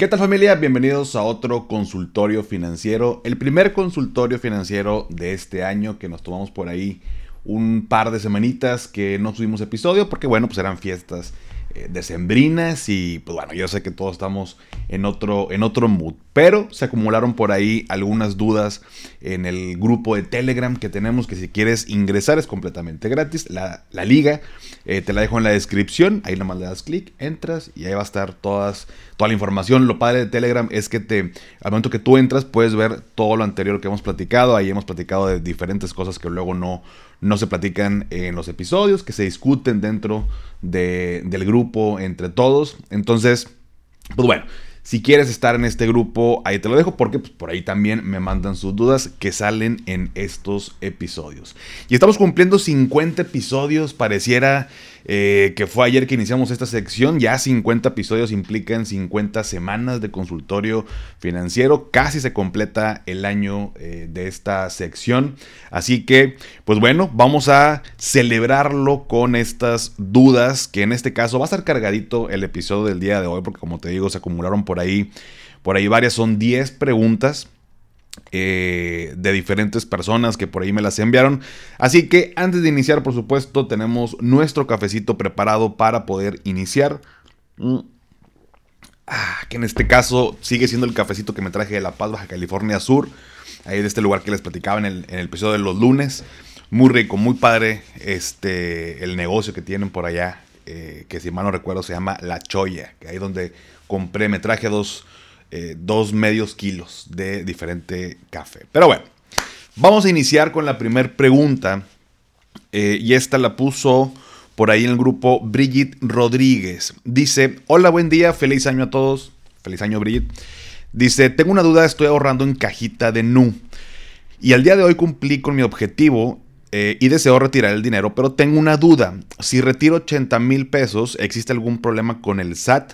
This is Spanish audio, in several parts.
¿Qué tal familia? Bienvenidos a otro consultorio financiero, el primer consultorio financiero de este año que nos tomamos por ahí un par de semanitas que no subimos episodio porque bueno, pues eran fiestas eh, decembrinas y pues bueno, yo sé que todos estamos en otro, en otro mood. Pero se acumularon por ahí algunas dudas en el grupo de Telegram que tenemos, que si quieres ingresar es completamente gratis. La, liga eh, te la dejo en la descripción, ahí nomás le das clic, entras y ahí va a estar todas, toda la información. Lo padre de Telegram es que te, al momento que tú entras puedes ver todo lo anterior que hemos platicado. Ahí hemos platicado de diferentes cosas que luego no, no se platican en los episodios, que se discuten dentro del grupo entre todos. Entonces, pues bueno. Si quieres estar en este grupo, ahí te lo dejo porque pues, por ahí también me mandan sus dudas que salen en estos episodios. Y estamos cumpliendo 50 episodios, pareciera eh, que fue ayer que iniciamos esta sección. Ya 50 episodios implican 50 semanas de consultorio financiero. Casi se completa el año eh, de esta sección. Así que, pues bueno, vamos a celebrarlo con estas dudas. Que en este caso va a estar cargadito el episodio del día de hoy. Porque como te digo, se acumularon por ahí. Por ahí varias, son 10 preguntas eh, de diferentes personas que por ahí me las enviaron. Así que antes de iniciar, por supuesto, tenemos nuestro cafecito preparado para poder iniciar. Mm. Ah, que en este caso sigue siendo el cafecito que me traje de La Paz, Baja California Sur. Ahí de este lugar que les platicaba en el, episodio de los lunes. Muy rico, muy padre este, el negocio que tienen por allá. Eh, que si mal no recuerdo se llama La Choya. Que ahí donde compré, me traje dos eh, dos medios kilos de diferente café. Pero bueno, vamos a iniciar con la primera pregunta. Eh, y esta la puso por ahí en el grupo Brigitte Rodríguez. Dice, hola, buen día, feliz año a todos. Feliz año, Brigitte. Dice, tengo una duda, estoy ahorrando en cajita de NU. Y al día de hoy cumplí con mi objetivo eh, y deseo retirar el dinero, pero tengo una duda. Si retiro 80 mil pesos, ¿existe algún problema con el SAT?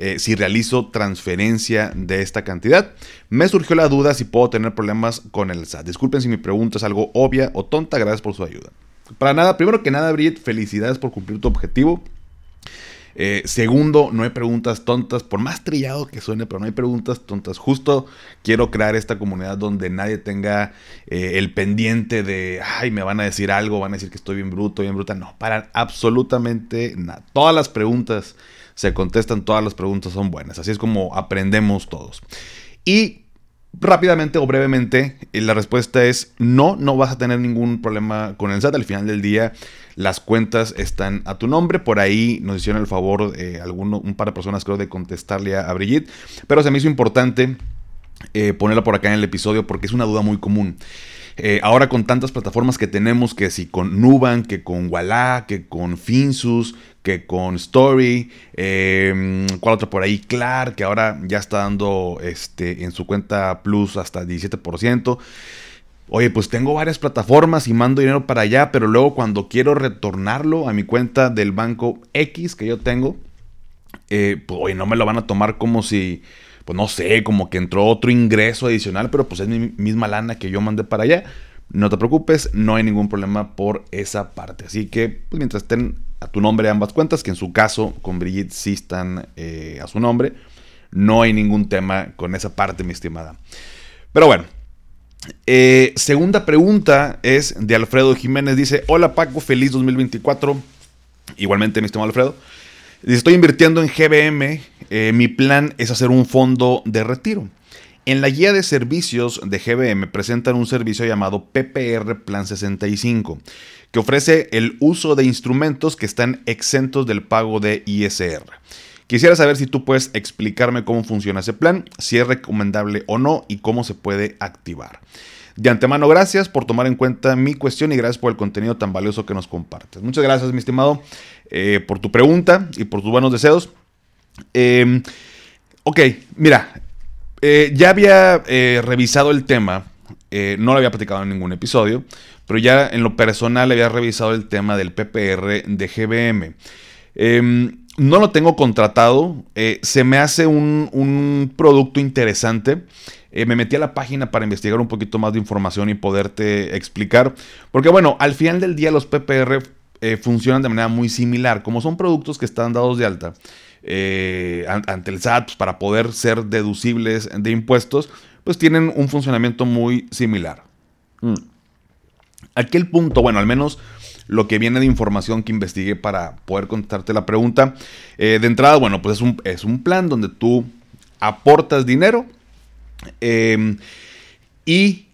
Eh, si realizo transferencia de esta cantidad. Me surgió la duda si puedo tener problemas con el SAT. Disculpen si mi pregunta es algo obvia o tonta, gracias por su ayuda. Para nada, primero que nada, Brit, felicidades por cumplir tu objetivo. Eh, segundo, no hay preguntas tontas, por más trillado que suene, pero no hay preguntas tontas. Justo quiero crear esta comunidad donde nadie tenga eh, el pendiente de, ay, me van a decir algo, van a decir que estoy bien bruto, bien bruta. No, para absolutamente nada. Todas las preguntas se contestan, todas las preguntas son buenas. Así es como aprendemos todos. Y rápidamente o brevemente, eh, la respuesta es no, no vas a tener ningún problema con el SAT. Al final del día, las cuentas están a tu nombre. Por ahí nos hicieron el favor, eh, alguno, un par de personas creo, de contestarle a, Brigitte. Pero se me hizo importante eh, ponerla por acá en el episodio porque es una duda muy común. Eh, ahora con tantas plataformas que tenemos, que si con Nubank, que con Walla, que con Finsus, que con Story, eh, ¿cuál otra por ahí? Clar, que ahora ya está dando este, en su cuenta Plus hasta 17%. Oye, pues tengo varias plataformas y mando dinero para allá, pero luego cuando quiero retornarlo a mi cuenta del banco X que yo tengo, eh, pues no me lo van a tomar como si pues no sé, como que entró otro ingreso adicional, pero pues es mi misma lana que yo mandé para allá. No te preocupes, no hay ningún problema por esa parte. Así que, pues mientras estén a tu nombre ambas cuentas, que en su caso con Brigitte sí están eh, a su nombre, no hay ningún tema con esa parte, mi estimada. Pero bueno, eh, segunda pregunta es de Alfredo Jiménez. Dice, hola Paco, feliz 2024. Igualmente, mi estimado Alfredo. Estoy invirtiendo en GBM. Eh, mi plan es hacer un fondo de retiro. En la guía de servicios de GBM presentan un servicio llamado PPR Plan 65, que ofrece el uso de instrumentos que están exentos del pago de ISR. Quisiera saber si tú puedes explicarme cómo funciona ese plan, si es recomendable o no y cómo se puede activar. De antemano, gracias por tomar en cuenta mi cuestión y gracias por el contenido tan valioso que nos compartes. Muchas gracias, mi estimado, eh, por tu pregunta y por tus buenos deseos. Em, ok, mira, eh, ya había eh, revisado el tema, no lo había platicado en ningún episodio, pero ya en lo personal había revisado el tema del PPR de GBM. Em, no lo tengo contratado, se me hace un, producto interesante. Me metí a la página para investigar un poquito más de información y poderte explicar. Porque bueno, al final del día los PPR eh, funcionan de manera muy similar. Como son productos que están dados de alta, eh, ante el SAT pues, para poder ser deducibles de impuestos, pues tienen un funcionamiento muy similar. Mm. Aquí el punto, bueno, al menos lo que viene de información que investigué para poder contestarte la pregunta. Eh, de entrada, bueno, pues es un, es un, plan donde tú aportas dinero em, y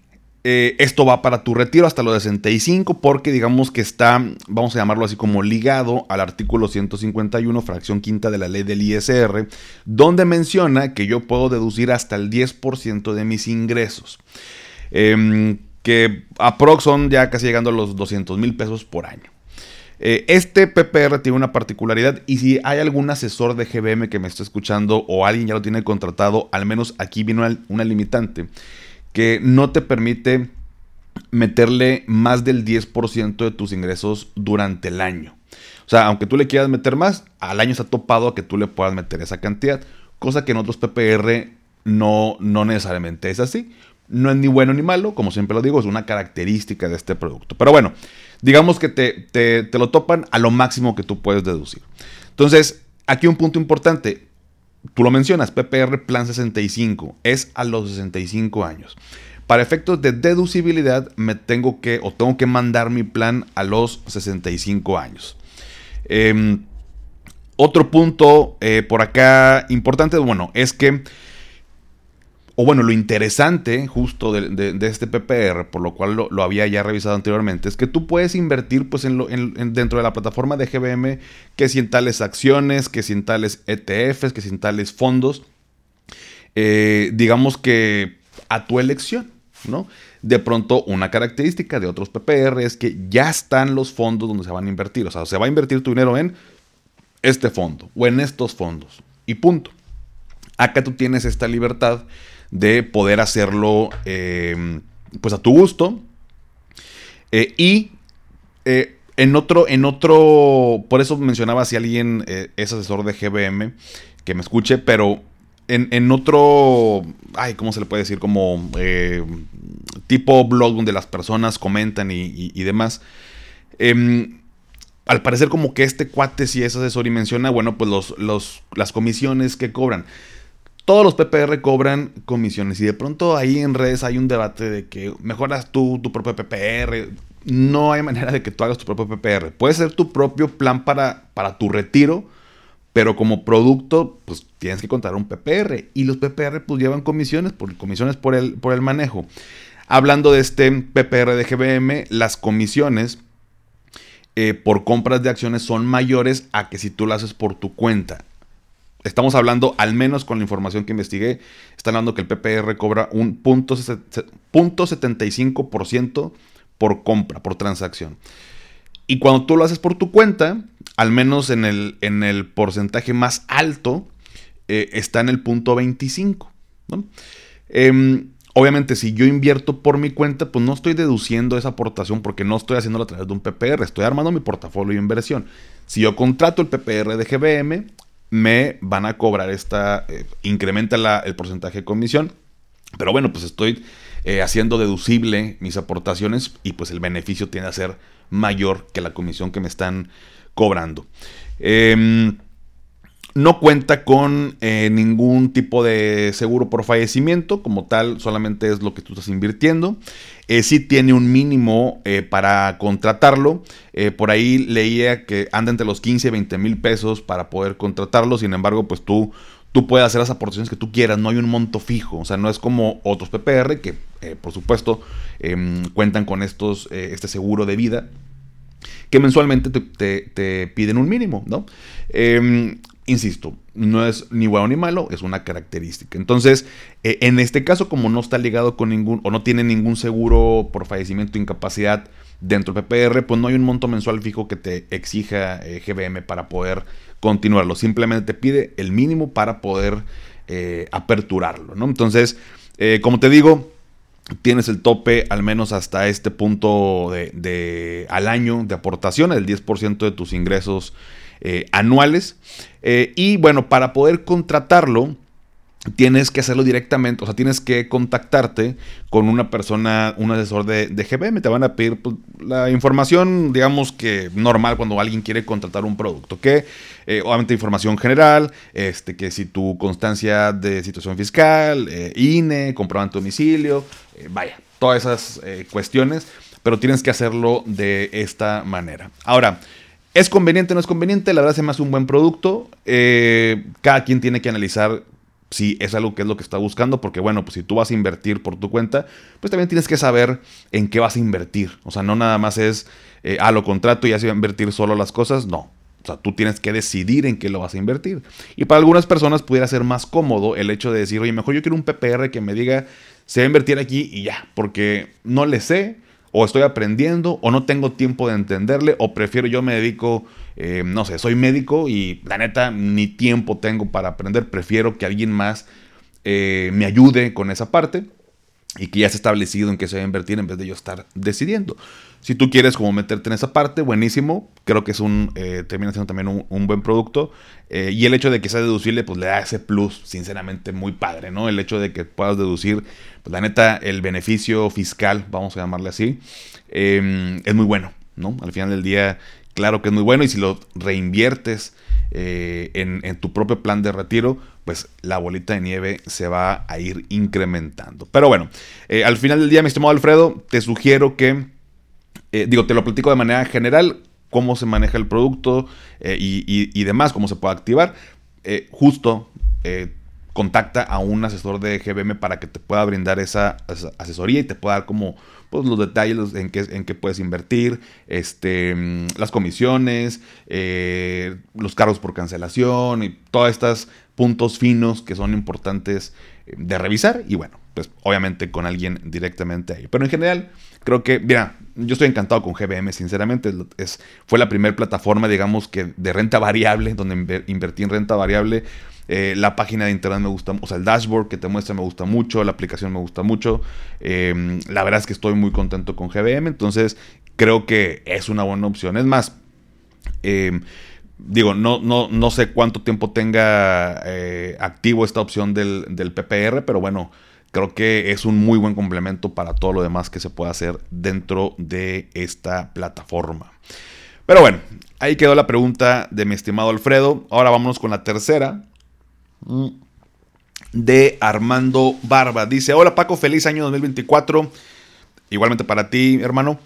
eh, esto va para tu retiro hasta los 65 porque digamos que está, vamos a llamarlo así como ligado al artículo 151, fracción quinta de la ley del ISR, donde menciona que yo puedo deducir hasta el 10% de mis ingresos. Eh, que aprox son ya casi llegando a los 200 mil pesos por año. Eh, este PPR tiene una particularidad y si hay algún asesor de GBM que me está escuchando o alguien ya lo tiene contratado, al menos aquí una, una limitante que no te permite meterle más del 10% de tus ingresos durante el año. O sea, aunque tú le quieras meter más, al año está topado a que tú le puedas meter esa cantidad, cosa que en otros PPR no, no necesariamente es así. No es ni bueno ni malo, como siempre lo digo, es una característica de este producto. Pero bueno, digamos que te, te, te lo topan a lo máximo que tú puedes deducir. Entonces, aquí un punto importante tú lo mencionas, PPR Plan 65, es a los 65 años. Para efectos de deducibilidad, me tengo que o tengo que mandar mi plan a los 65 años. Em, otro punto eh, por acá importante, bueno, es que o bueno, lo interesante justo de, este PPR, por lo cual lo, había ya revisado anteriormente, es que tú puedes invertir pues, en dentro de la plataforma de GBM, que si en tales acciones, que si en tales ETFs, que si en tales fondos, eh, digamos que a tu elección, ¿no? De pronto, una característica de otros PPR es que ya están los fondos donde se van a invertir, o sea, se va a invertir tu dinero en este fondo o en estos fondos, y punto. Acá tú tienes esta libertad de poder hacerlo eh, pues a tu gusto. Eh, y eh, en otro, en otro, por eso mencionaba si alguien es asesor de GBM, que me escuche, pero en, otro, ay, ¿cómo se le puede decir? Como tipo blog donde las personas comentan y, demás. Em, al parecer como que este cuate si es asesor y menciona, bueno, pues los, los, las comisiones que cobran. Todos los PPR cobran comisiones y de pronto ahí en redes hay un debate de que mejoras tú tu propio PPR. No hay manera de que tú hagas tu propio PPR. Puede ser tu propio plan para, para tu retiro, pero como producto, pues tienes que contar un PPR. Y los PPR pues llevan comisiones, por, comisiones por el, por el manejo. Hablando de este PPR de GBM, las comisiones eh, por compras de acciones son mayores a que si tú lo haces por tu cuenta. Estamos hablando, al menos con la información que investigué, están hablando que el PPR cobra un punto, 75% por compra, por transacción. Y cuando tú lo haces por tu cuenta, al menos en el, en el porcentaje más alto, eh, está en el punto 25. Em, obviamente, si yo invierto por mi cuenta, pues no estoy deduciendo esa aportación porque no estoy haciéndolo a través de un PPR, estoy armando mi portafolio de inversión. Si yo contrato el PPR de GBM, me van a cobrar esta, eh, incrementa el porcentaje de comisión, pero bueno, pues estoy eh, haciendo deducible mis aportaciones y pues el beneficio tiene a ser mayor que la comisión que me están cobrando. Em, no cuenta con eh, ningún tipo de seguro por fallecimiento, como tal, solamente es lo que tú estás invirtiendo. Eh, sí tiene un mínimo eh, para contratarlo. por ahí leía que anda entre los 15 y 20 mil pesos para poder contratarlo. Sin embargo, pues tú, tú puedes hacer las aportaciones que tú quieras. No hay un monto fijo. O sea, no es como otros PPR que, por supuesto, em, cuentan con estos, este seguro de vida que mensualmente te, te, piden un mínimo, ¿no? Em, insisto, no es ni bueno ni malo, es una característica. Entonces, eh, en este caso, como no está ligado con ningún, o no tiene ningún seguro por fallecimiento o incapacidad dentro del PPR, pues no hay un monto mensual fijo que te exija eh, GBM para poder continuarlo. Simplemente te pide el mínimo para poder eh, aperturarlo, ¿no? Entonces, como te digo, tienes el tope al menos hasta este punto de, al año de aportación, el 10% de tus ingresos eh, anuales. Eh, y bueno, para poder contratarlo, tienes que hacerlo directamente, o sea, tienes que contactarte con una persona, un asesor de, de GBM, te van a pedir pues, la información, digamos que normal cuando alguien quiere contratar un producto, que eh, obviamente información general, este, que si tu constancia de situación fiscal, eh, INE, comprobante domicilio, vaya, todas esas cuestiones, pero tienes que hacerlo de esta manera. Ahora, ¿Es conveniente o no es conveniente? La verdad se me hace un buen producto. cada quien tiene que analizar si es algo que es lo que está buscando, porque bueno, pues si tú vas a invertir por tu cuenta, pues también tienes que saber en qué vas a invertir. O sea, no nada más es, eh, a lo contrato y así va a invertir solo las cosas, no. O sea, tú tienes que decidir en qué lo vas a invertir. Y para algunas personas pudiera ser más cómodo el hecho de decir, oye, mejor yo quiero un PPR que me diga, se va a invertir aquí y ya, porque no le sé, o estoy aprendiendo, o no tengo tiempo de entenderle, o prefiero yo me dedico eh, no sé, soy médico y la neta ni tiempo tengo para aprender, prefiero que alguien más eh, me ayude con esa parte y que ya se establecido en qué se va a invertir en vez de yo estar decidiendo. Si tú quieres como meterte en esa parte, buenísimo. Creo que es un, eh, termina siendo también un, buen producto. y el hecho de que sea deducible, pues le da ese plus, sinceramente, muy padre, ¿no? El hecho de que puedas deducir, pues la neta, el beneficio fiscal, vamos a llamarle así, es muy bueno, ¿no? Al final del día, claro que es muy bueno y si lo reinviertes eh, en, tu propio plan de retiro, pues la bolita de nieve se va a ir incrementando. Pero bueno, eh, al final del día, mi estimado Alfredo, te sugiero que, eh, digo, te lo platico de manera general, cómo se maneja el producto y, demás, cómo se puede activar. justo contacta a un asesor de GBM para que te pueda brindar esa asesoría y te pueda dar como pues, los detalles en qué, en puedes invertir, este, mm, las comisiones, eh, los cargos por cancelación y todos estos puntos finos que son importantes eh, de revisar y bueno, pues obviamente con alguien directamente ahí. Pero en general, creo que, mira, yo estoy encantado con GBM, sinceramente. Es, fue la primera plataforma, digamos, que de renta variable, donde invertí en renta variable eh, la página de internet me gusta, o sea, el dashboard que te muestra me gusta mucho, la aplicación me gusta mucho. Em, la verdad es que estoy muy contento con GBM, entonces creo que es una buena opción. Es más, em, digo, no, no, no sé cuánto tiempo tenga eh, activo esta opción del, del, PPR, pero bueno, creo que es un muy buen complemento para todo lo demás que se puede hacer dentro de esta plataforma. Pero bueno, ahí quedó la pregunta de mi estimado Alfredo. Ahora vámonos con la tercera de Armando Barba. Dice, hola Paco, feliz año 2024. Igualmente para ti, hermano.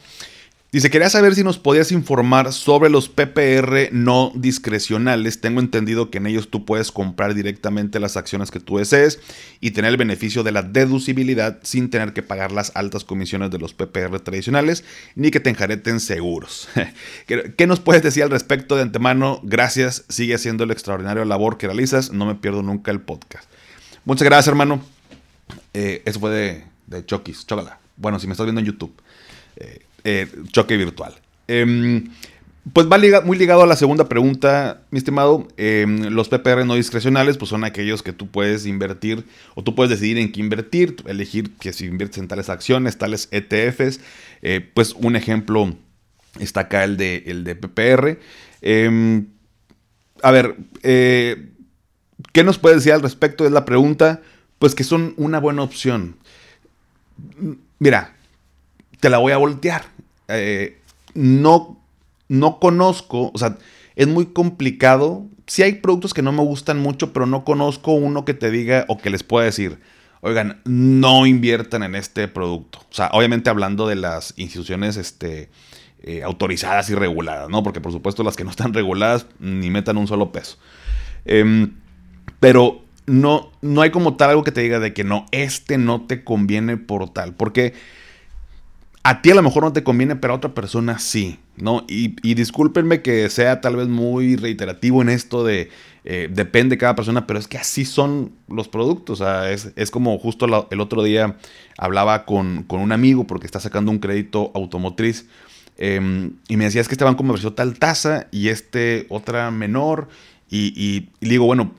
Dice, quería saber si nos podías informar sobre los PPR no discrecionales. Tengo entendido que en ellos tú puedes comprar directamente las acciones que tú desees y tener el beneficio de la deducibilidad sin tener que pagar las altas comisiones de los PPR tradicionales ni que te enjareten seguros. ¿Qué nos puedes decir al respecto de antemano? Gracias, sigue haciendo el extraordinario labor que realizas. No me pierdo nunca el podcast. Muchas gracias, hermano. Eh, eso fue de, de Chokis, chócala. Bueno, si me estás viendo en YouTube. Eh, eh, choque virtual. Em, pues va muy ligado a la segunda pregunta, mi estimado. Em, los PPR no discrecionales, pues son aquellos que tú puedes invertir o tú puedes decidir en qué invertir, elegir que si inviertes en tales acciones, tales ETFs. Eh, pues un ejemplo está acá el de, el de PPR. Em, a ver, eh, ¿qué nos puedes decir al respecto? Es la pregunta. Pues que son una buena opción. Mira, te la voy a voltear. Eh, no, no conozco, o sea, es muy complicado. Si hay productos que no me gustan mucho, pero no conozco uno que te diga o que les pueda decir, oigan, no inviertan en este producto. O sea, obviamente hablando de las instituciones este, eh, autorizadas y reguladas, ¿no? Porque por supuesto las que no están reguladas ni metan un solo peso. Em, pero no, no hay como tal algo que te diga de que no, este no te conviene por tal. Porque a ti a lo mejor no te conviene, pero a otra persona sí, ¿no? Y, discúlpenme que sea tal vez muy reiterativo en esto de eh, depende de cada persona, pero es que así son los productos. Sea, es, como justo el otro día hablaba con, un amigo porque está sacando un crédito automotriz. Em, y me decía, es que este banco me ofreció tal tasa y este otra menor. Y, y digo, bueno,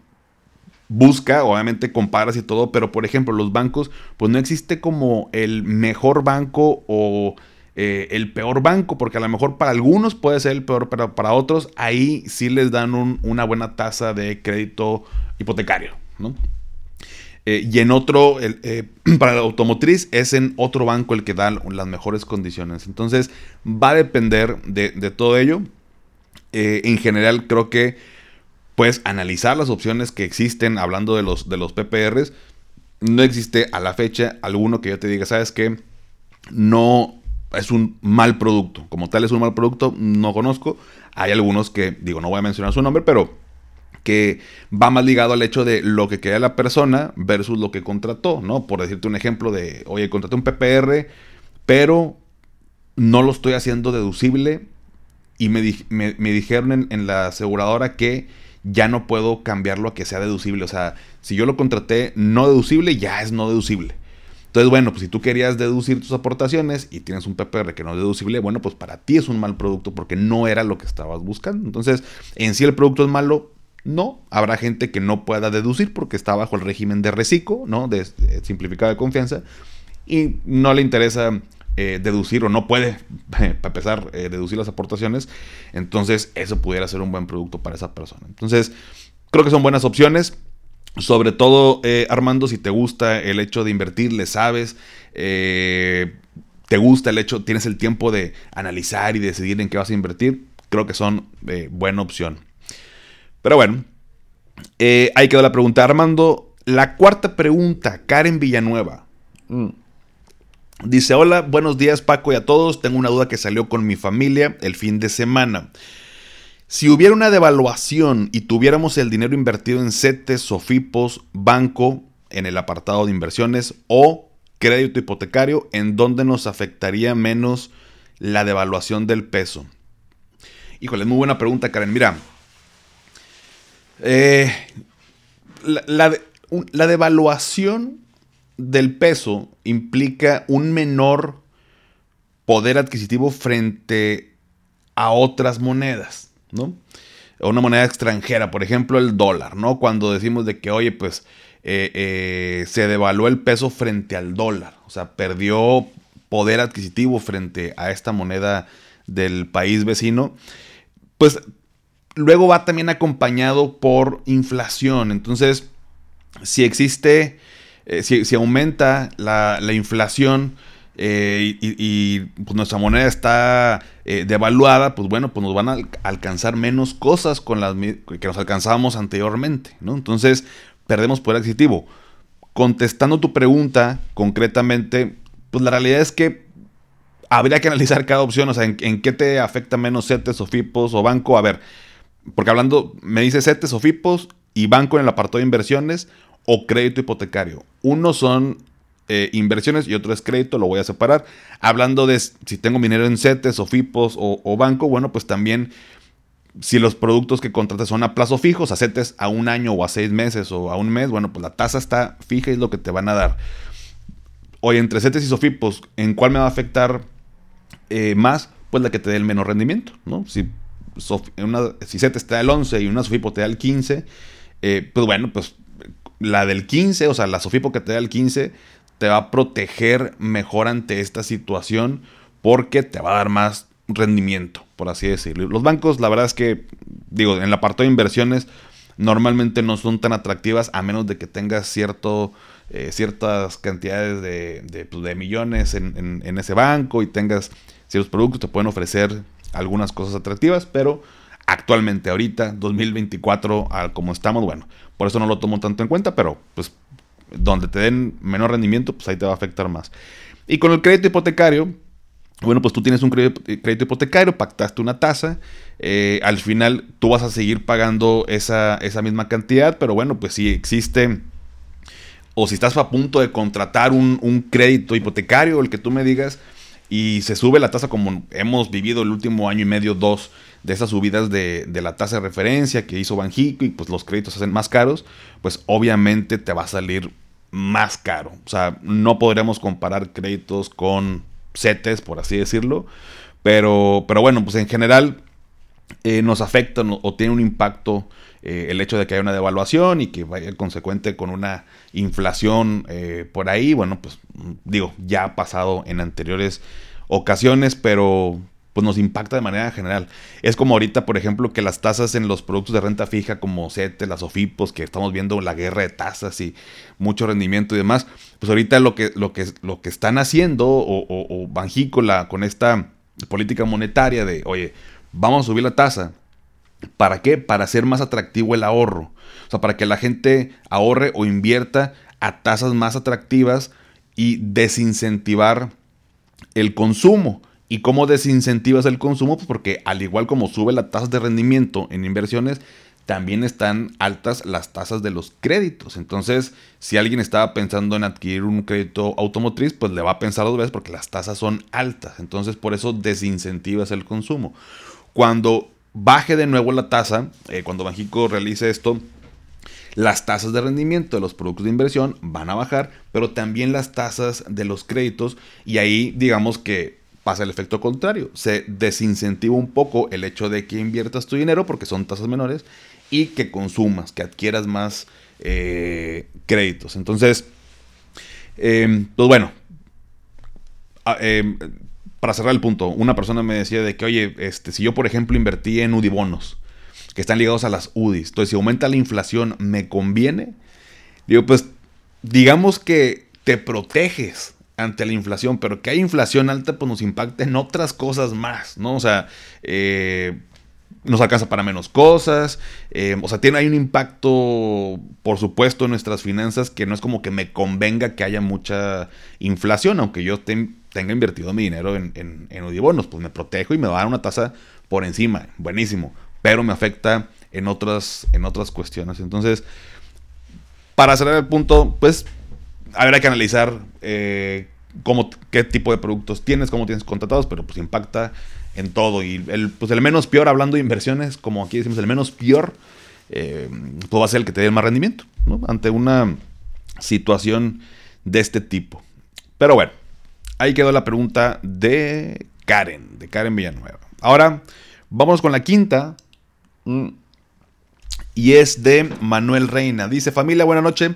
busca, obviamente comparas y todo, pero por ejemplo los bancos, pues no existe como el mejor banco o eh, el peor banco, porque a lo mejor para algunos puede ser el peor, pero para otros ahí sí les dan una buena tasa de crédito hipotecario, ¿no? Eh, y en otro, eh, para la automotriz, es en otro banco el que da las mejores condiciones. Entonces, va a depender de, todo ello. En general, creo que puedes analizar las opciones que existen hablando de los, de los PPRs. No existe a la fecha alguno que yo te diga, ¿sabes qué? No es un mal producto. Como tal es un mal producto, no conozco. Hay algunos que, digo, no voy a mencionar su nombre, pero que va más ligado al hecho de lo que quería la persona versus lo que contrató, ¿no? Por decirte un ejemplo de, oye, contraté un PPR, pero no lo estoy haciendo deducible y me, dijeron en, la aseguradora que ya no puedo cambiarlo a que sea deducible. O sea, si yo lo contraté no deducible, ya es no deducible. Entonces, bueno, pues si tú querías deducir tus aportaciones y tienes un PPR que no es deducible, bueno, pues para ti es un mal producto porque no era lo que estabas buscando. Entonces, en sí el producto es malo, no, habrá gente que no pueda deducir porque está bajo el régimen de reciclo, ¿no? De, simplificado de confianza, y no le interesa eh, deducir o no puede, para empezar, eh, deducir las aportaciones. Entonces, eso pudiera ser un buen producto para esa persona. Entonces, creo que son buenas opciones. Sobre todo, eh, Armando, si te gusta el hecho de invertir, le sabes, te gusta el hecho, tienes el tiempo de analizar y decidir en qué vas a invertir, creo que son buena opción. Pero bueno, ahí quedó la pregunta. Armando, la cuarta pregunta, Karen Villanueva. Mm. Dice, hola, buenos días Paco y a todos. Tengo una duda que salió con mi familia el fin de semana. Si hubiera una devaluación y tuviéramos el dinero invertido en CETES, SOFIPOS, banco, en el apartado de inversiones o crédito hipotecario, ¿en dónde nos afectaría menos la devaluación del peso? Híjole, muy buena pregunta, Karen. Mira, eh, la, devaluación del peso implica un menor poder adquisitivo frente a otras monedas, ¿no? Una moneda extranjera, por ejemplo, el dólar, ¿no? Cuando decimos de que, oye, pues eh, eh, se devaluó el peso frente al dólar, o sea, perdió poder adquisitivo frente a esta moneda del país vecino, pues luego va también acompañado por inflación. Entonces, si existe, eh, si, aumenta la, inflación eh, y, pues, nuestra moneda está eh, devaluada, pues bueno, pues nos van a alcanzar menos cosas con las que nos alcanzábamos anteriormente, ¿no? Entonces, perdemos poder adquisitivo. Contestando tu pregunta concretamente, pues la realidad es que habría que analizar cada opción, o sea, en, en qué te afecta menos CETES o FIPOS o banco. A ver, porque hablando, me dice CETES o FIPOS y banco en el apartado de inversiones o crédito hipotecario. Uno son eh, inversiones y otro es crédito, lo voy a separar. Hablando de si tengo dinero en CETES o FIPOS o, banco, bueno, pues también si los productos que contrates son a plazo fijo, a CETES a un año o a seis meses o a un mes, bueno, pues la tasa está fija y es lo que te van a dar. Oye, entre CETES y SOFIPOS, ¿en cuál me va a afectar eh, más? Pues la que te dé el menor rendimiento, ¿no? Si una, si el 11 y una Sofipo te da el 15, eh, pues bueno, pues la del 15, o sea, la Sofipo que te da el 15, te va a proteger mejor ante esta situación porque te va a dar más rendimiento, por así decirlo. Los bancos, la verdad es que, digo, en la parte de inversiones, normalmente no son tan atractivas a menos de que tengas cierto, eh, ciertas cantidades de, pues, millones en, en, ese banco y tengas ciertos productos, te pueden ofrecer algunas cosas atractivas, pero actualmente, ahorita, 2024, como estamos, bueno, por eso no lo tomo tanto en cuenta, pero pues donde te den menor rendimiento, pues ahí te va a afectar más. Y con el crédito hipotecario, bueno, pues tú tienes un crédito, hipotecario, pactaste una tasa, eh, al final tú vas a seguir pagando esa, esa misma cantidad, pero bueno, pues si existe o si estás a punto de contratar un, un crédito hipotecario, el que tú me digas, y se sube la tasa como hemos vivido el último año y medio, dos, de esas subidas de, la tasa de referencia que hizo Banjico y pues los créditos se hacen más caros, pues obviamente te va a salir más caro. O sea, no podríamos comparar créditos con CETES, por así decirlo, pero, pero bueno, pues en general eh, nos afecta o tiene un impacto eh, el hecho de que haya una devaluación y que vaya consecuente con una inflación eh, por ahí, bueno, pues digo, ya ha pasado en anteriores ocasiones, pero pues nos impacta de manera general. Es como ahorita, por ejemplo, que las tasas en los productos de renta fija como CETE, las OFIPOS, que estamos viendo la guerra de tasas y mucho rendimiento y demás, pues ahorita lo que, lo que, lo que están haciendo o, o, con esta política monetaria de, oye, vamos a subir la tasa. ¿Para qué? Para hacer más atractivo el ahorro. O sea, para que la gente ahorre o invierta a tasas más atractivas y desincentivar el consumo. ¿Y cómo desincentivas el consumo? Pues porque al igual como sube la tasa de rendimiento en inversiones, también están altas las tasas de los créditos. Entonces, si alguien estaba pensando en adquirir un crédito automotriz, pues le va a pensar dos veces porque las tasas son altas. Entonces, por eso desincentivas el consumo. Cuando baje de nuevo la tasa, eh, cuando Banjico realice esto, las tasas de rendimiento de los productos de inversión van a bajar, pero también las tasas de los créditos y ahí digamos que pasa el efecto contrario. Se desincentiva un poco el hecho de que inviertas tu dinero porque son tasas menores y que consumas, que adquieras más eh, créditos. Entonces, em, pues bueno, em, para cerrar el punto, una persona me decía de que, oye, este, si yo por ejemplo invertí en UDIBonos, que están ligados a las UDIs, entonces si aumenta la inflación, ¿me conviene? Digo, pues digamos que te proteges ante la inflación, pero que hay inflación alta, pues nos impacta en otras cosas más, ¿no? O sea, eh, nos alcanza para menos cosas, eh, o sea, tiene, hay un impacto, por supuesto, en nuestras finanzas que no es como que me convenga que haya mucha inflación, aunque yo tenga invertido mi dinero en, en, en pues me protejo y me va a dar una tasa por encima, buenísimo, pero me afecta en otras, en otras cuestiones. Entonces, para cerrar el punto, pues habrá que analizar eh, cómo, qué tipo de productos tienes, cómo tienes contratados, pero pues impacta en todo. Y el, pues el menos peor, hablando de inversiones, como aquí decimos, el menos peor, eh, pues va a ser el que te dé el más rendimiento, ¿no? Ante una situación de este tipo. Pero bueno, ahí quedó la pregunta de Karen, de Karen Villanueva. Ahora, vamos con la quinta. Mm, y es de Manuel Reina. Dice, familia, buena noche.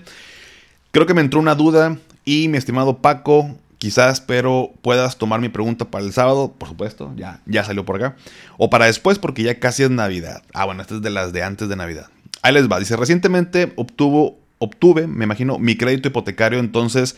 Creo que me entró una duda y mi estimado Paco, quizás, pero puedas tomar mi pregunta para el sábado, por supuesto, ya, ya salió por acá. O para después porque ya casi es Navidad. Ah, bueno, esta es de las de antes de Navidad. Ahí les va. Dice, recientemente obtuvo, obtuve, me imagino, mi crédito hipotecario, entonces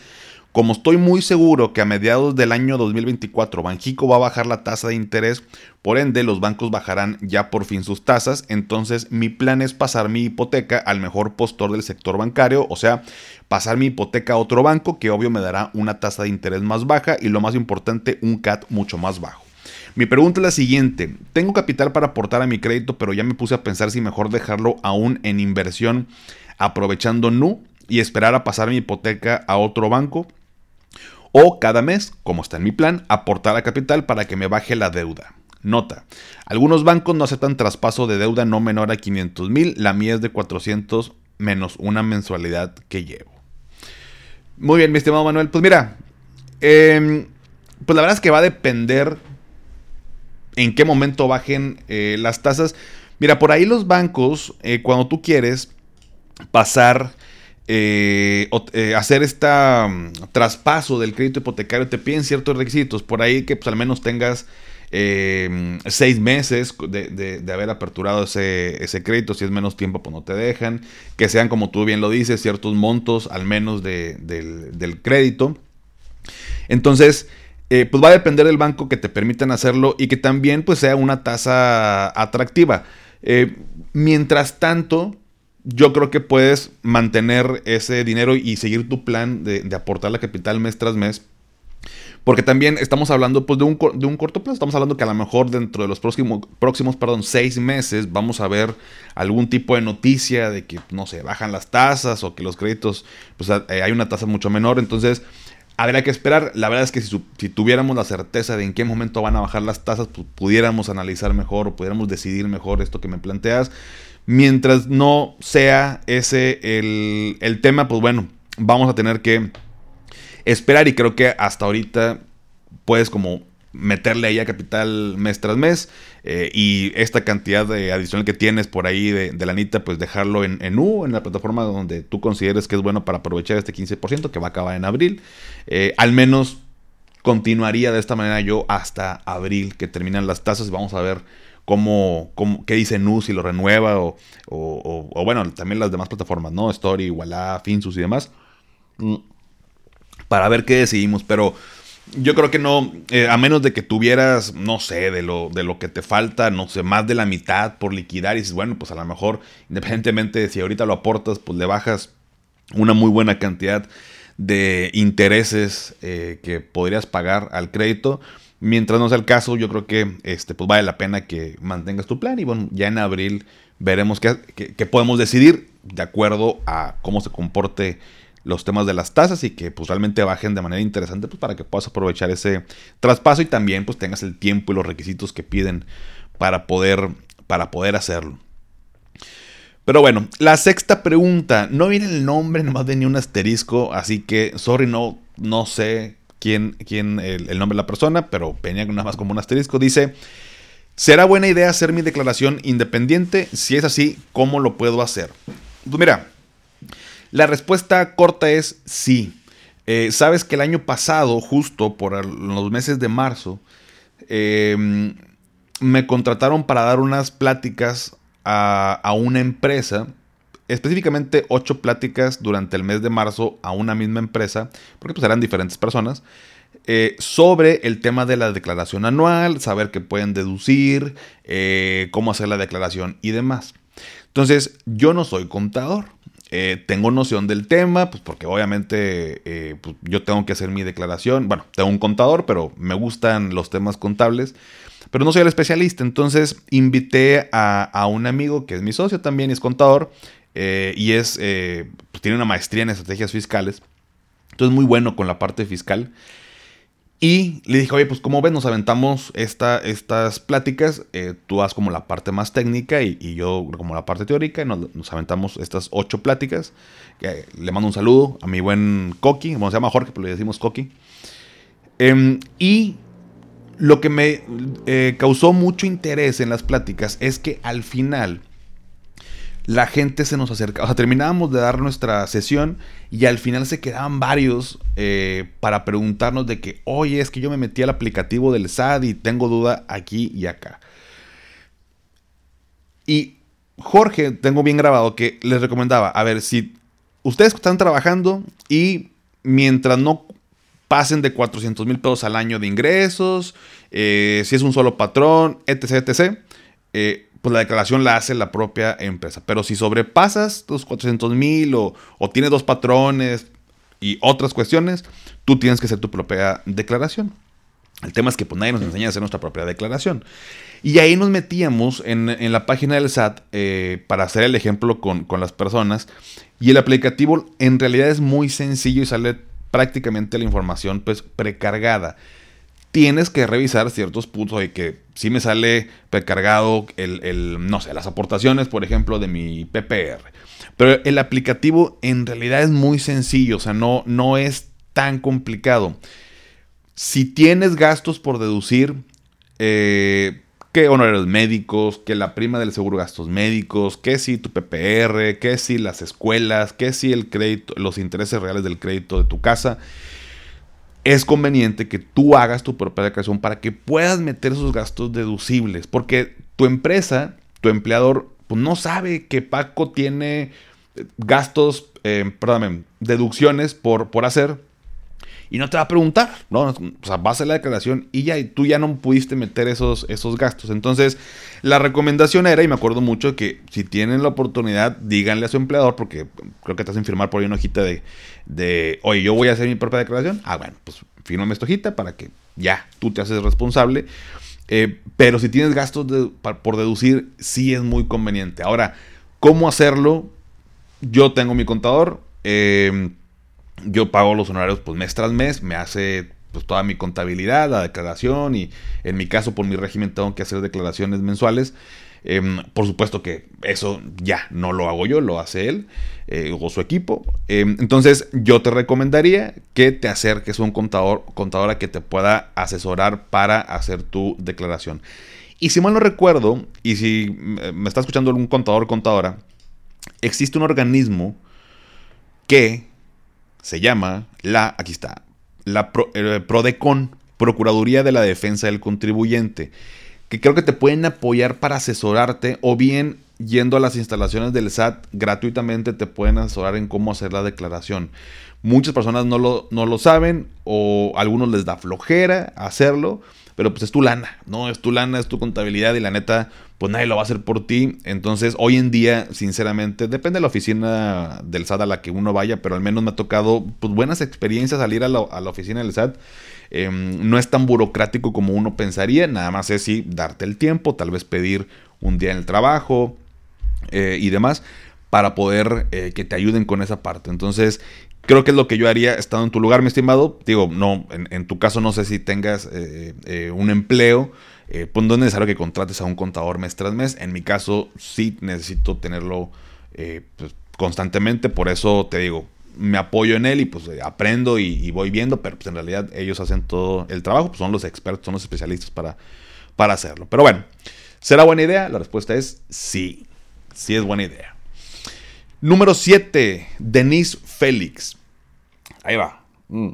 como estoy muy seguro que a mediados del año 2024 Banjico va a bajar la tasa de interés, por ende los bancos bajarán ya por fin sus tasas, entonces mi plan es pasar mi hipoteca al mejor postor del sector bancario, o sea, pasar mi hipoteca a otro banco que obvio me dará una tasa de interés más baja y lo más importante, un CAT mucho más bajo. Mi pregunta es la siguiente, tengo capital para aportar a mi crédito, pero ya me puse a pensar si mejor dejarlo aún en inversión aprovechando NU y esperar a pasar mi hipoteca a otro banco o cada mes, como está en mi plan, aportar a capital para que me baje la deuda. Nota, algunos bancos no aceptan traspaso de deuda no menor a 500 mil, la mía es de 400 menos una mensualidad que llevo. Muy bien, mi estimado Manuel, pues mira, em, pues la verdad es que va a depender en qué momento bajen eh, las tasas. Mira, por ahí los bancos, eh, cuando tú quieres pasar eh, eh, hacer este traspaso del crédito hipotecario, te piden ciertos requisitos. Por ahí que pues, al menos tengas eh, seis meses de, haber aperturado ese, ese, crédito. Si es menos tiempo, pues no te dejan. Que sean, como tú bien lo dices, ciertos montos al menos del, crédito. Entonces, pues va a depender del banco que te permitan hacerlo y que también pues sea una tasa atractiva. mientras tanto, yo creo que puedes mantener ese dinero y seguir tu plan de, aportar la capital mes tras mes. Porque también estamos hablando pues, de, un, de un corto plazo. Estamos hablando que a lo mejor dentro de los próximos, próximos perdón, seis meses vamos a ver algún tipo de noticia de que, no sé, bajan las tasas o que los créditos, pues eh, hay una tasa mucho menor. Entonces, habría que esperar. La verdad es que si, si, tuviéramos la certeza de en qué momento van a bajar las tasas, pues pudiéramos analizar mejor o pudiéramos decidir mejor esto que me planteas. Mientras no sea ese el, tema, pues bueno, vamos a tener que esperar y creo que hasta ahorita puedes como meterle ahí a capital mes tras mes eh, y esta cantidad de adicional que tienes por ahí de, de lanita, pues dejarlo en, en, U, en la plataforma donde tú consideres que es bueno para aprovechar este 15% que va a acabar en abril. Eh, al menos continuaría de esta manera yo hasta abril, que terminan las tasas. Vamos a ver cómo, cómo qué dice Nu, si lo renueva o, o, bueno, también las demás plataformas, ¿no? Story, Walla, Finsus y demás. Mm, para ver qué decidimos, pero yo creo que no, eh, a menos de que tuvieras, no sé, de lo, de lo que te falta, no sé, más de la mitad por liquidar y dices, bueno, pues a lo mejor, independientemente de si ahorita lo aportas, pues le bajas una muy buena cantidad de intereses eh, que podrías pagar al crédito. Mientras no sea el caso, yo creo que este, pues vale la pena que mantengas tu plan y bueno, ya en abril veremos qué, podemos decidir de acuerdo a cómo se comporte los temas de las tasas y que pues realmente bajen de manera interesante pues para que puedas aprovechar ese traspaso y también pues tengas el tiempo y los requisitos que piden para poder, para poder hacerlo. Pero bueno, la sexta pregunta. No viene el nombre, nomás venía un asterisco, así que, sorry, no, no sé quién, quién el, nombre de la persona, pero venía nada más como un asterisco. Dice, ¿será buena idea hacer mi declaración independiente? Si es así, ¿cómo lo puedo hacer? Pues mira, la respuesta corta es sí. Eh, Sabes que el año pasado, justo por los meses de marzo, em, me contrataron para dar unas pláticas a, una empresa, específicamente ocho pláticas durante el mes de marzo a una misma empresa, porque pues eran diferentes personas, eh, sobre el tema de la declaración anual, saber qué pueden deducir, eh, cómo hacer la declaración y demás. Entonces, yo no soy contador. Eh, tengo noción del tema, pues porque obviamente pues, yo tengo que hacer mi declaración. Bueno, tengo un contador, pero me gustan los temas contables pero no soy el especialista. Entonces invité a, un amigo que es mi socio también, es contador eh, y es, eh, pues, tiene una maestría en estrategias fiscales. Entonces muy bueno con la parte fiscal. Y le dije, oye, pues como ves, nos aventamos esta, estas pláticas, eh, tú haz como la parte más técnica y, yo como la parte teórica, y nos, aventamos estas ocho pláticas. le mando un saludo a mi buen Coqui, como se llama Jorge, pero le decimos Coqui. Em, y lo que me causó mucho interés en las pláticas es que al final la gente se nos acercaba, o sea, terminábamos de dar nuestra sesión y al final se quedaban varios eh, para preguntarnos de que, oye, es que yo me metí al aplicativo del SAD y tengo duda aquí y acá. Y Jorge, tengo bien grabado que les recomendaba, a ver, si ustedes están trabajando y mientras no pasen de 400 mil pesos al año de ingresos, eh, si es un solo patrón, etc., etc., eh, pues la declaración la hace la propia empresa. Pero si sobrepasas los 400 mil o, o tienes dos patrones y otras cuestiones, tú tienes que hacer tu propia declaración. El tema es que pues, nadie nos enseña a hacer nuestra propia declaración. Y ahí nos metíamos en, la página del SAT eh, para hacer el ejemplo con, con, las personas. Y el aplicativo en realidad es muy sencillo y sale prácticamente la información pues precargada. Tienes que revisar ciertos puntos de que si me sale precargado el, no sé, las aportaciones, por ejemplo, de mi PPR. Pero el aplicativo en realidad es muy sencillo, o sea, no, no es tan complicado. Si tienes gastos por deducir, eh, que honorarios médicos, que la prima del seguro gastos médicos, que si tu PPR, que si las escuelas, que si el crédito, los intereses reales del crédito de tu casa. Es conveniente que tú hagas tu propia declaración para que puedas meter esos gastos deducibles, porque tu empresa, tu empleador, pues no sabe que Paco tiene gastos, eh, perdóname, deducciones por, por hacer y no te va a preguntar, ¿no? O sea, va a hacer la declaración y ya, tú ya no pudiste meter esos, esos gastos. Entonces, la recomendación era, y me acuerdo mucho, que si tienen la oportunidad, díganle a su empleador, porque creo que te hacen firmar por ahí una hojita de, de oye, yo voy a hacer mi propia declaración. Ah, bueno, pues fírmame esta hojita para que ya tú te haces responsable. Eh, pero si tienes gastos por deducir, sí es muy conveniente. Ahora, ¿cómo hacerlo? Yo tengo mi contador. Eh, yo pago los honorarios pues mes tras mes, me hace pues toda mi contabilidad, la declaración y en mi caso por mi régimen tengo que hacer declaraciones mensuales. Em, por supuesto que eso ya no lo hago yo, lo hace él eh, o su equipo. Em, entonces yo te recomendaría que te acerques a un contador, contadora que te pueda asesorar para hacer tu declaración. Y si mal no recuerdo, y si me está escuchando algún contador contadora, existe un organismo que se llama la, aquí está, la eh, Prodecon. Procuraduría de la Defensa del Contribuyente, que creo que te pueden apoyar para asesorarte o bien yendo a las instalaciones del SAT gratuitamente te pueden asesorar en cómo hacer la declaración. Muchas personas no lo, no lo saben o a algunos les da flojera hacerlo, pero pues es tu lana, ¿no? Es tu lana, es tu contabilidad y la neta, pues nadie lo va a hacer por ti. Entonces, hoy en día, sinceramente, depende de la oficina del SAT a la que uno vaya, pero al menos me ha tocado pues, buenas experiencias salir a la, oficina del SAT. Em, no es tan burocrático como uno pensaría, nada más es sí darte el tiempo, tal vez pedir un día en el trabajo eh, y demás para poder eh, que te ayuden con esa parte. Entonces, Creo que es lo que yo haría estando en tu lugar, mi estimado. Digo, no, en, tu caso no sé si tengas eh, eh, un empleo. Eh, pues no es necesario que contrates a un contador mes tras mes. En mi caso sí necesito tenerlo pues, constantemente. Por eso te digo, me apoyo en él y pues aprendo y, voy viendo. Pero pues en realidad ellos hacen todo el trabajo. Pues son los expertos, son los especialistas para, para hacerlo. Pero bueno, ¿será buena idea? La respuesta es sí. Sí es buena idea. Número 7, Denise Félix. Ahí va. Mm.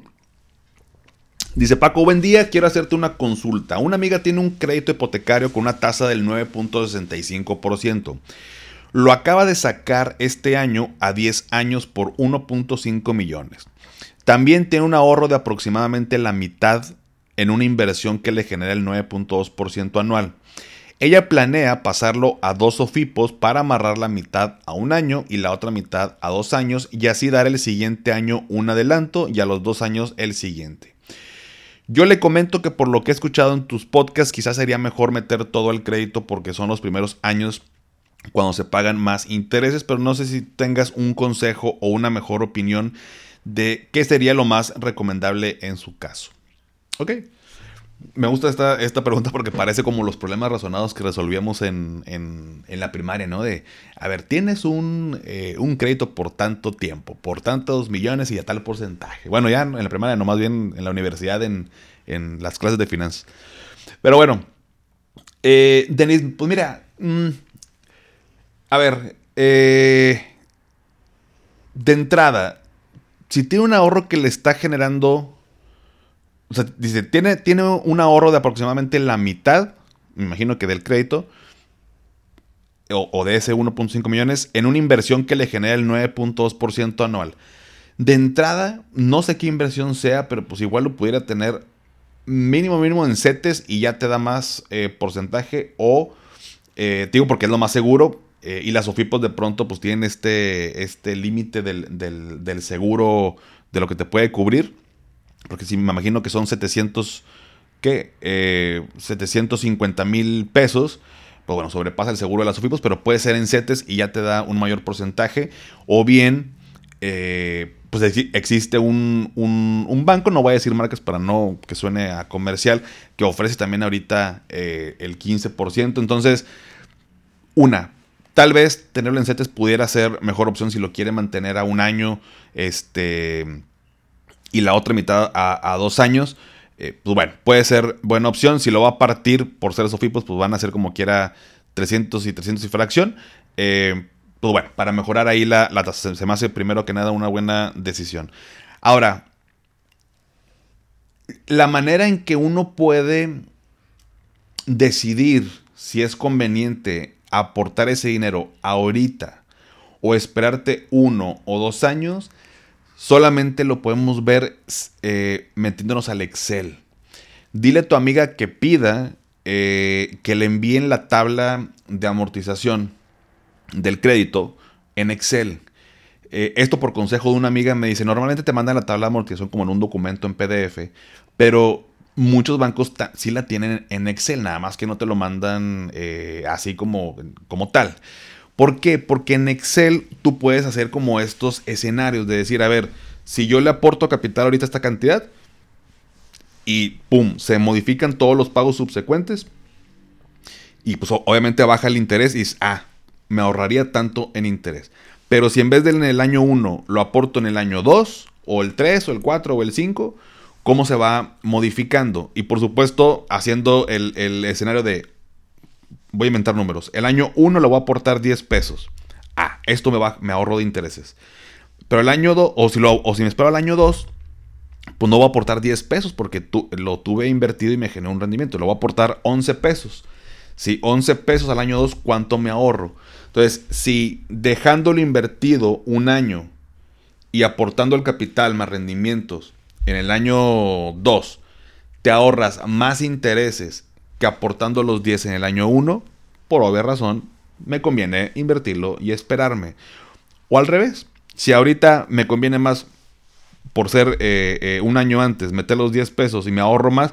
Dice Paco, buen día, quiero hacerte una consulta. Una amiga tiene un crédito hipotecario con una tasa del 9.65%. Lo acaba de sacar este año a 10 años por 1.5 millones. También tiene un ahorro de aproximadamente la mitad en una inversión que le genera el 9.2% anual. Ella planea pasarlo a dos OFIPOS para amarrar la mitad a un año y la otra mitad a dos años y así dar el siguiente año un adelanto y a los dos años el siguiente. Yo le comento que por lo que he escuchado en tus podcasts quizás sería mejor meter todo el crédito porque son los primeros años cuando se pagan más intereses, pero no sé si tengas un consejo o una mejor opinión de qué sería lo más recomendable en su caso. ¿Ok? Me gusta esta, esta pregunta porque parece como los problemas razonados que resolvíamos en, la primaria, ¿no? De, a ver, tienes un, eh, un, crédito por tanto tiempo, por tantos millones y a tal porcentaje. Bueno, ya en la primaria, no más bien en la universidad, en, las clases de finanzas. Pero bueno, eh, Denis, pues mira, mm, a ver, eh, de entrada, si tiene un ahorro que le está generando o sea, dice, tiene, tiene un ahorro de aproximadamente la mitad, me imagino que del crédito, o, de ese 1.5 millones, en una inversión que le genera el 9.2% anual. De entrada, no sé qué inversión sea, pero pues igual lo pudiera tener mínimo, mínimo en CETES y ya te da más eh, porcentaje. O, eh, digo porque es lo más seguro. Eh, y las OFIPOS de pronto pues tienen este, este límite del, del seguro de lo que te puede cubrir. Porque si me imagino que son 700, ¿qué? 750 eh, mil pesos. Pues bueno, sobrepasa el seguro de las SOFIPOS, pero puede ser en CETES y ya te da un mayor porcentaje. O bien, eh, pues existe un, banco, no voy a decir marcas para no que suene a comercial, que ofrece también ahorita eh, el 15%. Entonces, una, tal vez tenerlo en CETES pudiera ser mejor opción si lo quiere mantener a un año. Este y la otra mitad a, dos años, eh, pues bueno, puede ser buena opción. Si lo va a partir por ser Sofipos, pues van a ser como quiera 300 y 300 y fracción. Eh, pues bueno, para mejorar ahí la, la tasa, se me hace primero que nada una buena decisión. Ahora, la manera en que uno puede decidir si es conveniente aportar ese dinero ahorita o esperarte uno o dos años solamente lo podemos ver eh, metiéndonos al Excel. Dile a tu amiga que pida eh, que le envíen la tabla de amortización del crédito en Excel. Eh, esto por consejo de una amiga me dice, normalmente te mandan la tabla de amortización como en un documento en PDF, pero muchos bancos sí la tienen en Excel, nada más que no te lo mandan así como, como tal. ¿Por qué? Porque en Excel tú puedes hacer como estos escenarios de decir, a ver, si yo le aporto capital ahorita esta cantidad y pum, se modifican todos los pagos subsecuentes y pues obviamente baja el interés y dices, ah, me ahorraría tanto en interés. Pero si en vez de en el año 1 lo aporto en el año 2 o el 3 o el 4 o el 5, ¿cómo se va modificando? Y por supuesto haciendo el, el escenario de, voy a inventar números. El año 1 le voy a aportar 10 pesos. Ah, esto me, va, me ahorro de intereses. Pero el año 2, o si, o si me espero al año 2, pues no voy a aportar 10 pesos porque lo tuve invertido y me generó un rendimiento. Lo voy a aportar 11 pesos. Si 11 pesos al año 2, ¿cuánto me ahorro? Entonces, si dejándolo invertido un año y aportando el capital más rendimientos en el año 2, te ahorras más intereses que aportando los 10 en el año 1, por obvia razón, me conviene invertirlo y esperarme. O al revés, si ahorita me conviene más por ser eh, eh, un año antes, meter los 10 pesos y me ahorro más,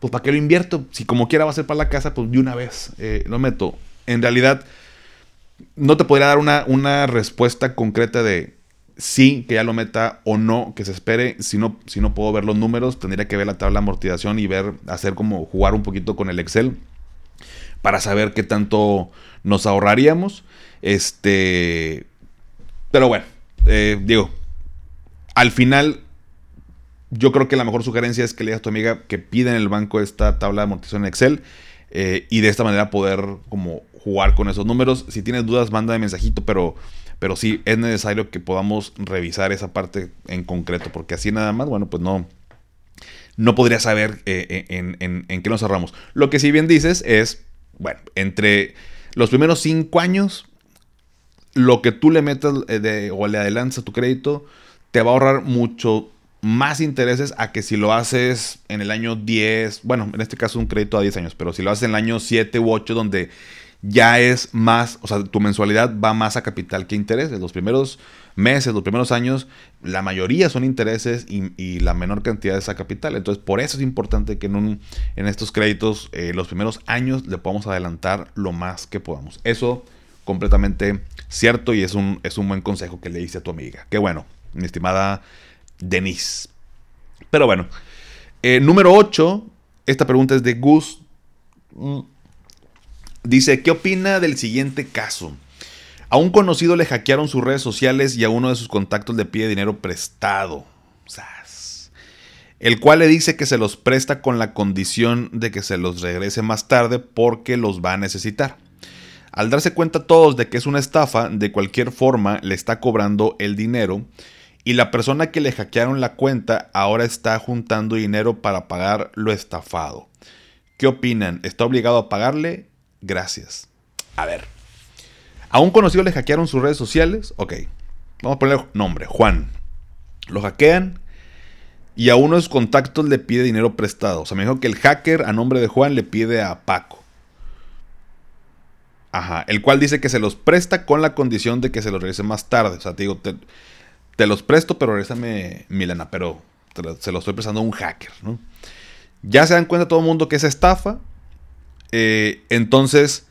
pues ¿para qué lo invierto? Si como quiera va a ser para la casa, pues de una vez eh, lo meto. En realidad, no te podría dar una, una respuesta concreta de sí que ya lo meta o no, que se espere. Si no, si no puedo ver los números, tendría que ver la tabla de amortización y ver, hacer como jugar un poquito con el Excel para saber qué tanto nos ahorraríamos. Este, pero bueno, eh, digo, al final yo creo que la mejor sugerencia es que le digas a tu amiga que pida en el banco esta tabla de amortización en Excel eh, y de esta manera poder como jugar con esos números. Si tienes dudas, manda de mensajito, pero, pero sí es necesario que podamos revisar esa parte en concreto, porque así nada más, bueno, pues no, no podría saber eh, en, en, qué nos ahorramos. Lo que sí bien dices es, bueno, entre los primeros cinco años, lo que tú le metas eh, o le adelantas a tu crédito, te va a ahorrar mucho más intereses a que si lo haces en el año 10, bueno, en este caso un crédito a 10 años, pero si lo haces en el año 7 u 8 donde ya es más, o sea, tu mensualidad va más a capital que intereses. Los primeros meses, los primeros años, la mayoría son intereses y, la menor cantidad es a capital. Entonces, por eso es importante que en, un, en estos créditos, eh, los primeros años, le podamos adelantar lo más que podamos. Eso completamente cierto y es un, es un buen consejo que le hice a tu amiga. Qué bueno, mi estimada Denise. Pero bueno, eh, número 8, esta pregunta es de Gus. Dice, ¿qué opina del siguiente caso? A un conocido le hackearon sus redes sociales y a uno de sus contactos le pide dinero prestado. El cual le dice que se los presta con la condición de que se los regrese más tarde porque los va a necesitar. Al darse cuenta todos de que es una estafa, de cualquier forma le está cobrando el dinero y la persona que le hackearon la cuenta ahora está juntando dinero para pagar lo estafado. ¿Qué opinan? ¿Está obligado a pagarle? Gracias. A ver. A un conocido le hackearon sus redes sociales. Ok. Vamos a poner nombre. Juan. Lo hackean. Y a uno de sus contactos le pide dinero prestado. O sea, me dijo que el hacker a nombre de Juan le pide a Paco. Ajá. El cual dice que se los presta con la condición de que se los regrese más tarde. O sea, te digo, te, te los presto, pero regrésame Milana, pero se los estoy prestando a un hacker, ¿no? Ya se dan cuenta todo el mundo que es estafa. Eh, entonces,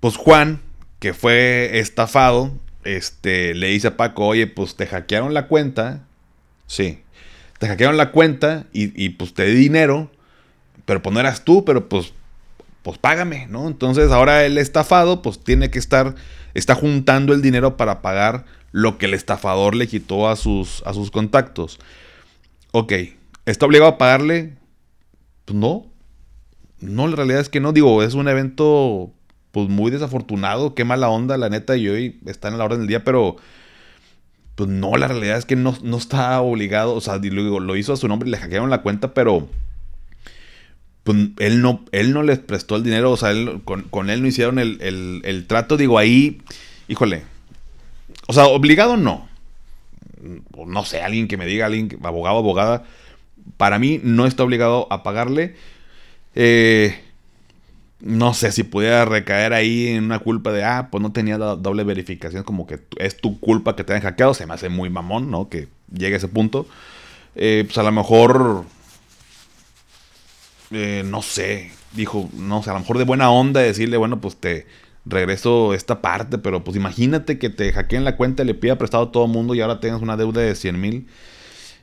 pues Juan, que fue estafado, este, le dice a Paco, oye, pues te hackearon la cuenta. Sí. Te hackearon la cuenta y, y pues te di dinero. Pero pues no eras tú, pero pues, pues págame, ¿no? Entonces ahora el estafado, pues tiene que estar, está juntando el dinero para pagar lo que el estafador le quitó a sus, a sus contactos. Ok, ¿está obligado a pagarle? Pues no. No, la realidad es que no. Digo, es un evento pues muy desafortunado. Qué mala onda, la neta. Y hoy está en la orden del día, pero pues no, la realidad es que no, está obligado. O sea, lo, lo hizo a su nombre le hackearon la cuenta, pero pues él no, él no les prestó el dinero. O sea, con, él no hicieron el, el trato. Digo, ahí, híjole, o sea, obligado no. No sé, alguien que me diga, alguien, abogado, abogada, para mí no está obligado a pagarle. Eh, no sé si pudiera recaer ahí en una culpa de, ah, pues no tenía doble verificación, como que es tu culpa que te hayan hackeado, se me hace muy mamón, ¿no? Que llegue a ese punto. Eh, pues a lo mejor, eh, no sé, dijo, no sé, a lo mejor de buena onda decirle, bueno, pues te, regreso esta parte, pero pues imagínate que te hackeen la cuenta, le pida prestado a todo el mundo y ahora tengas una deuda de 100 mil.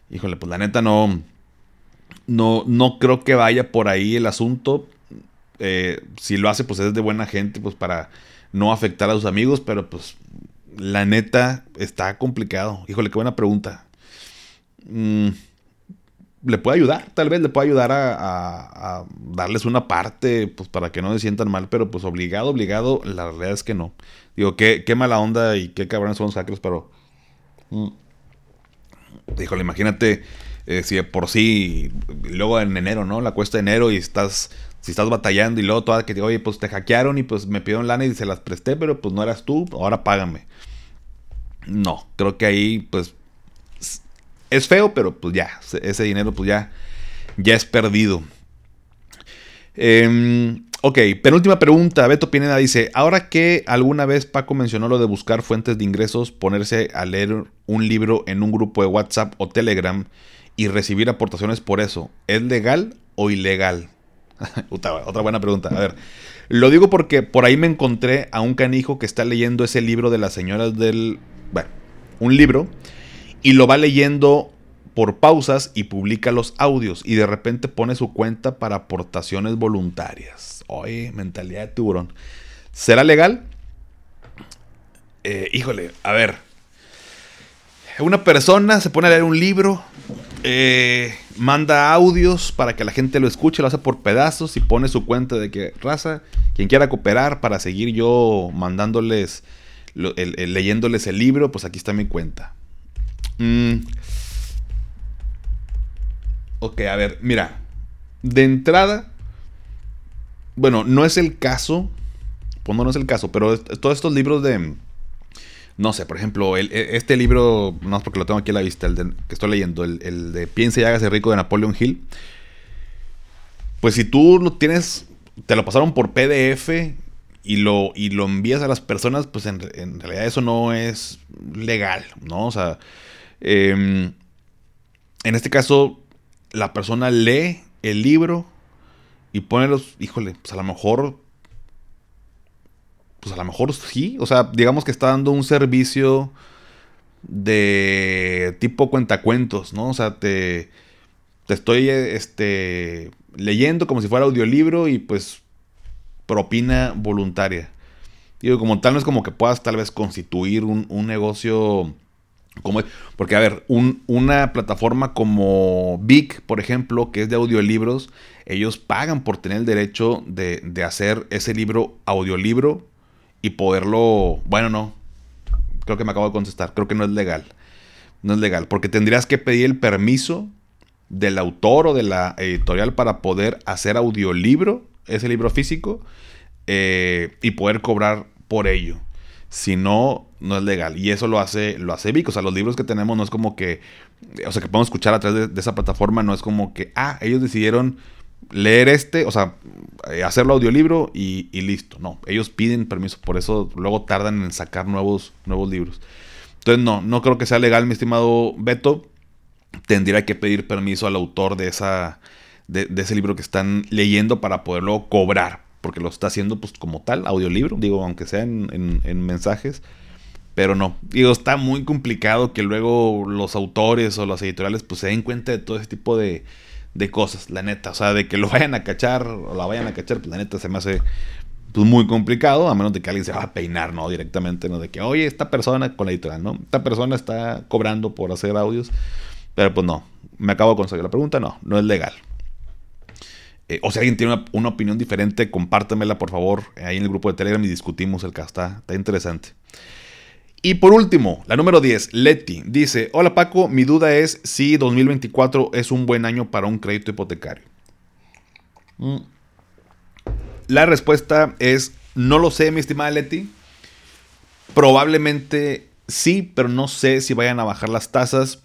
Híjole, pues la neta no, no, no creo que vaya por ahí el asunto. Eh, si lo hace, pues es de buena gente, pues para no afectar a sus amigos, pero pues la neta está complicado. Híjole, qué buena pregunta. Mm, le puede ayudar, tal vez le puede ayudar a, darles una parte, pues para que no se sientan mal, pero pues obligado, obligado, la realidad es que no. Digo, qué, qué mala onda y qué cabrones son los hackers, pero... Mm, Híjole, imagínate eh, si por sí, luego en enero, ¿no? La cuesta de enero y estás, si estás batallando y luego toda que te oye, pues te hackearon y pues me pidieron lana y se las presté, pero pues no eras tú, ahora págame. No, creo que ahí pues es feo, pero pues ya, ese dinero pues ya, ya es perdido. Eh, Ok, penúltima pregunta. Beto Pineda dice: Ahora que alguna vez Paco mencionó lo de buscar fuentes de ingresos, ponerse a leer un libro en un grupo de WhatsApp o Telegram y recibir aportaciones por eso, ¿es legal o ilegal? Otra buena pregunta. A ver, lo digo porque por ahí me encontré a un canijo que está leyendo ese libro de las señoras del. Bueno, un libro y lo va leyendo por pausas y publica los audios y de repente pone su cuenta para aportaciones voluntarias. Oye, mentalidad de tiburón. ¿Será legal? Eh, híjole, a ver. Una persona se pone a leer un libro, eh, manda audios para que la gente lo escuche, lo hace por pedazos y pone su cuenta de que, raza, quien quiera cooperar para seguir yo mandándoles, leyéndoles el libro, pues aquí está mi cuenta. Mm. Ok, a ver, mira. De entrada, bueno, no es el caso, pues no, es el caso, pero todos estos libros de, no sé, por ejemplo, e, este libro, no es porque lo tengo aquí a la vista, el que estoy leyendo, el, de Piense y hágase rico de Napoleon Hill, pues si tú lo tienes, te lo pasaron por PDF y lo, y lo envías a las personas, pues en, realidad eso no es legal, ¿no? O sea, em, en este caso, la persona lee el libro, y los, híjole, pues a lo mejor, pues a lo mejor sí, o sea, digamos que está dando un servicio de tipo cuentacuentos, ¿no? O sea, te, te estoy este, leyendo como si fuera audiolibro y pues propina voluntaria. Digo, como tal no es como que puedas tal vez constituir un, un negocio como... Porque, a ver, un, una plataforma como Vic, por ejemplo, que es de audiolibros, ellos pagan por tener el derecho de, hacer ese libro audiolibro y poderlo... Bueno, no. Creo que me acabo de contestar. Creo que no es legal. No es legal. Porque tendrías que pedir el permiso del autor o de la editorial para poder hacer audiolibro, ese libro físico, eh, y poder cobrar por ello. Si no, no es legal. Y eso lo hace, lo hace Vic. O sea, los libros que tenemos no es como que, o sea, que podemos escuchar a través de esa plataforma, no es como que, ah, ellos decidieron leer este, o sea, eh, hacerlo audiolibro y, listo. No, ellos piden permiso, por eso luego tardan en sacar nuevos, nuevos libros. Entonces, no, no creo que sea legal, mi estimado Beto. Tendría que pedir permiso al autor de, esa, de, ese libro que están leyendo para poderlo cobrar, porque lo está haciendo pues como tal, audiolibro, digo, aunque sea en, en mensajes. Pero no, digo, está muy complicado que luego los autores o las editoriales pues se den cuenta de todo ese tipo de, de cosas, la neta. O sea, de que lo vayan a cachar o la vayan a cachar, pues la neta se me hace pues, muy complicado, a menos de que alguien se va a peinar, ¿no? Directamente, ¿no? De que, oye, esta persona con la editorial, ¿no? Esta persona está cobrando por hacer audios. Pero pues no, me acabo de conseguir la pregunta, no, no es legal. Eh, o si alguien tiene una, opinión diferente, compártemela por favor ahí en el grupo de Telegram y discutimos el caso. Está, está interesante. Y por último, la número 10, Leti, dice, hola Paco, mi duda es si 2024 es un buen año para un crédito hipotecario. Mm. La respuesta es, no lo sé, mi estimada Leti. Probablemente sí, pero no sé si vayan a bajar las tasas.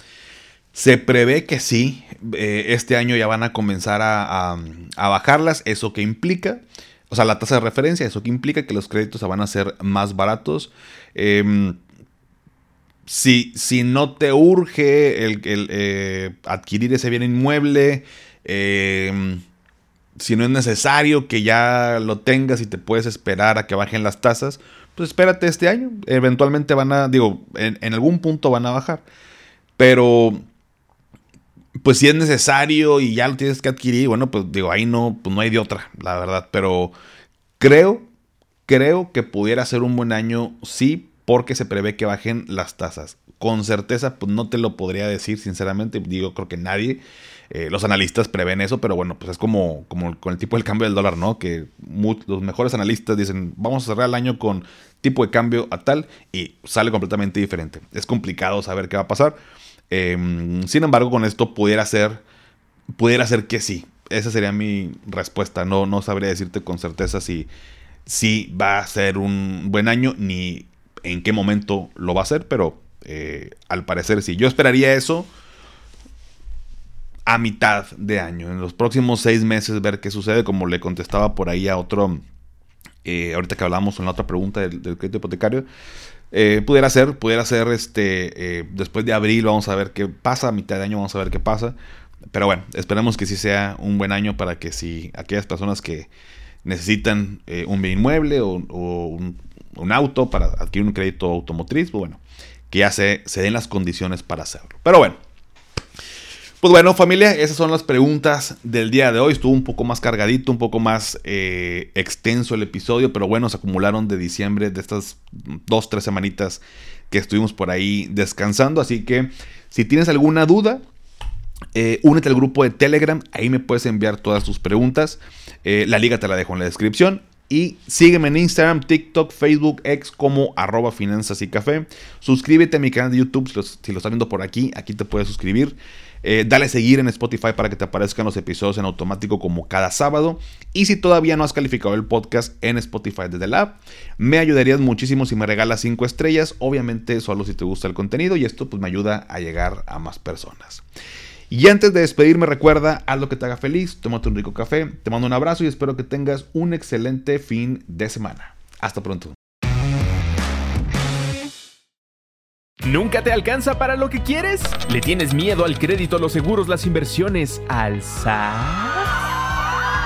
Se prevé que sí, eh, este año ya van a comenzar a, bajarlas. ¿Eso qué implica? O sea, la tasa de referencia, ¿eso qué implica? Que los créditos van a ser más baratos. Eh, si, si no te urge el, eh, adquirir ese bien inmueble, em, si no es necesario que ya lo tengas y te puedes esperar a que bajen las tasas, pues espérate este año. Eventualmente van a, digo, en, algún punto van a bajar. Pero, pues si es necesario y ya lo tienes que adquirir, bueno, pues digo, ahí no, pues no hay de otra, la verdad. Pero creo, creo que pudiera ser un buen año, sí, porque se prevé que bajen las tasas. Con certeza, pues no te lo podría decir, sinceramente. Digo, creo que nadie. Eh, los analistas prevén eso, pero bueno, pues es como, como con el tipo del cambio del dólar, ¿no? Que los mejores analistas dicen, vamos a cerrar el año con tipo de cambio a tal y sale completamente diferente. Es complicado saber qué va a pasar. Em, sin embargo, con esto pudiera ser, pudiera ser que sí. Esa sería mi respuesta. No, no sabría decirte con certeza si, si va a ser un buen año ni en qué momento lo va a ser, pero eh, al parecer sí. Yo esperaría eso a mitad de año, en los próximos seis meses ver qué sucede, como le contestaba por ahí a otro, eh, ahorita que hablamos en la otra pregunta del, crédito hipotecario, eh, pudiera ser, pudiera ser este, después de abril vamos a ver qué pasa, a mitad de año vamos a ver qué pasa, pero bueno, esperemos que sí sea un buen año para que si aquellas personas que necesitan un bien inmueble o, un, auto para adquirir un crédito automotriz, pues bueno, que ya se, se den las condiciones para hacerlo. Pero bueno, pues bueno, familia, esas son las preguntas del día de hoy. Estuvo un poco más cargadito, un poco más eh, extenso el episodio, pero bueno, se acumularon de diciembre, de estas dos, tres semanitas que estuvimos por ahí descansando. Así que si tienes alguna duda, eh, únete al grupo de Telegram, ahí me puedes enviar todas tus preguntas. Eh, la liga te la dejo en la descripción. Y sígueme en Instagram, TikTok, Facebook, X como arroba finanzas y café. Suscríbete a mi canal de YouTube si lo, estás viendo por aquí. Aquí te puedes suscribir. Eh, dale seguir en Spotify para que te aparezcan los episodios en automático como cada sábado. Y si todavía no has calificado el podcast en Spotify desde la app, me ayudarías muchísimo si me regalas 5 estrellas. Obviamente solo si te gusta el contenido y esto pues me ayuda a llegar a más personas. Y antes de despedirme, recuerda, haz lo que te haga feliz, tómate un rico café, te mando un abrazo y espero que tengas un excelente fin de semana. Hasta pronto. ¿Nunca te alcanza para lo que quieres? ¿Le tienes miedo al crédito, los seguros, las inversiones, al